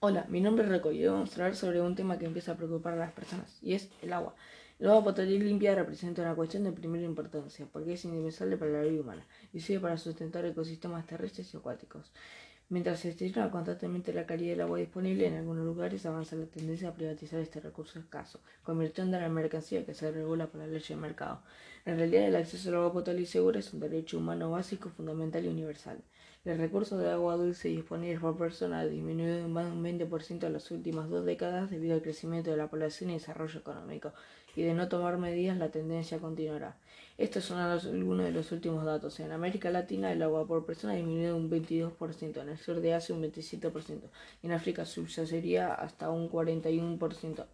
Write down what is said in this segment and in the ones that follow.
Hola, mi nombre es Reco y hoy vamos a hablar sobre un tema que empieza a preocupar a las personas, y es el agua. El agua potable limpia representa una cuestión de primera importancia, porque es indispensable para la vida humana y sirve para sustentar ecosistemas terrestres y acuáticos. Mientras se estima constantemente la calidad del agua disponible, en algunos lugares avanza la tendencia a privatizar este recurso escaso, convirtiendo en la mercancía que se regula por la ley del mercado. En realidad, el acceso al agua potable y segura es un derecho humano básico, fundamental y universal. El recurso de agua dulce disponible por persona ha disminuido en más de un 20% en las últimas dos décadas debido al crecimiento de la población y desarrollo económico, y de no tomar medidas la tendencia continuará. Estos son algunos de los últimos datos. En América Latina el agua por persona ha disminuido un 22%, en el sur de Asia un 27%, y en África subsahariana hasta un 41%.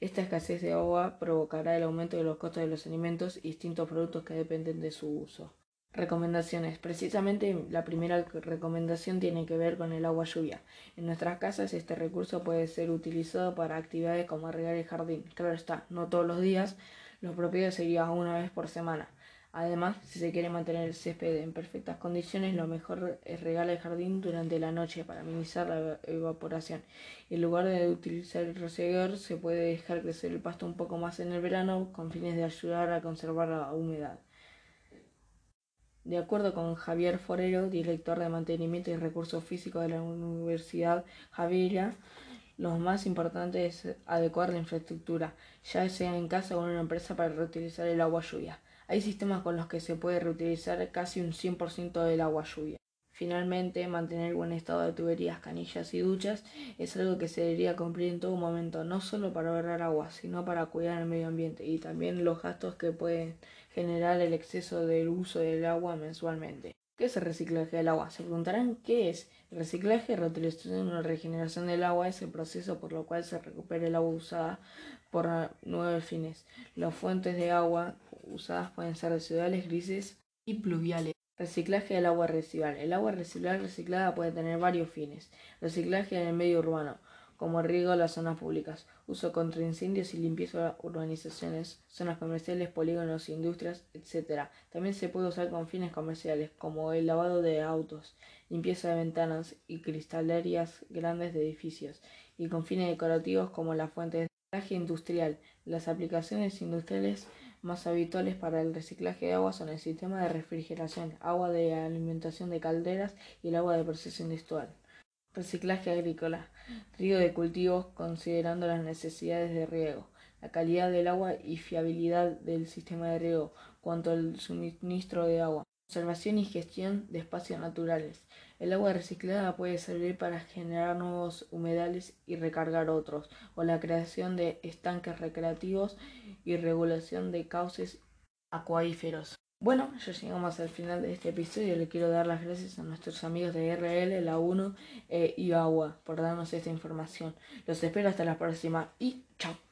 Esta escasez de agua provocará el aumento de los costos de los alimentos y distintos productos que dependen de su uso. Recomendaciones. Precisamente la primera recomendación tiene que ver con el agua lluvia. En nuestras casas este recurso puede ser utilizado para actividades como regar el jardín. Claro está, no todos los días, lo propio sería una vez por semana. Además, si se quiere mantener el césped en perfectas condiciones, lo mejor es regar el jardín durante la noche para minimizar la evaporación. En lugar de utilizar el rociador, se puede dejar crecer el pasto un poco más en el verano con fines de ayudar a conservar la humedad. De acuerdo con Javier Forero, director de Mantenimiento y Recursos Físicos de la Universidad Javiera, lo más importante es adecuar la infraestructura, ya sea en casa o en una empresa para reutilizar el agua lluvia. Hay sistemas con los que se puede reutilizar casi un 100% del agua lluvia. Finalmente, mantener buen estado de tuberías, canillas y duchas es algo que se debería cumplir en todo momento, no solo para ahorrar agua, sino para cuidar el medio ambiente y también los gastos que pueden generar el exceso del uso del agua mensualmente. ¿Qué es el reciclaje del agua? Se preguntarán qué es. El reciclaje, reutilización o regeneración del agua es el proceso por lo cual se recupera el agua usada por nuevos fines. Las fuentes de agua usadas pueden ser residuales, grises y pluviales. Reciclaje del agua residual. El agua residual reciclada puede tener varios fines. Reciclaje en el medio urbano, como riego de las zonas públicas, uso contra incendios y limpieza de urbanizaciones, zonas comerciales, polígonos, industrias, etc. También se puede usar con fines comerciales, como el lavado de autos, limpieza de ventanas y cristalerías grandes de edificios, y con fines decorativos como las fuentes de reciclaje industrial. Las aplicaciones industriales más habituales para el reciclaje de agua son el sistema de refrigeración, agua de alimentación de calderas y el agua de proceso industrial. Reciclaje agrícola, riego de cultivos considerando las necesidades de riego, la calidad del agua y fiabilidad del sistema de riego, cuanto al suministro de agua. Conservación y gestión de espacios naturales. El agua reciclada puede servir para generar nuevos humedales y recargar otros, o la creación de estanques recreativos y regulación de cauces acuíferos. Bueno, ya llegamos al final de este episodio. Le quiero dar las gracias a nuestros amigos de RL, La 1 y Agua por darnos esta información. Los espero hasta la próxima y chao.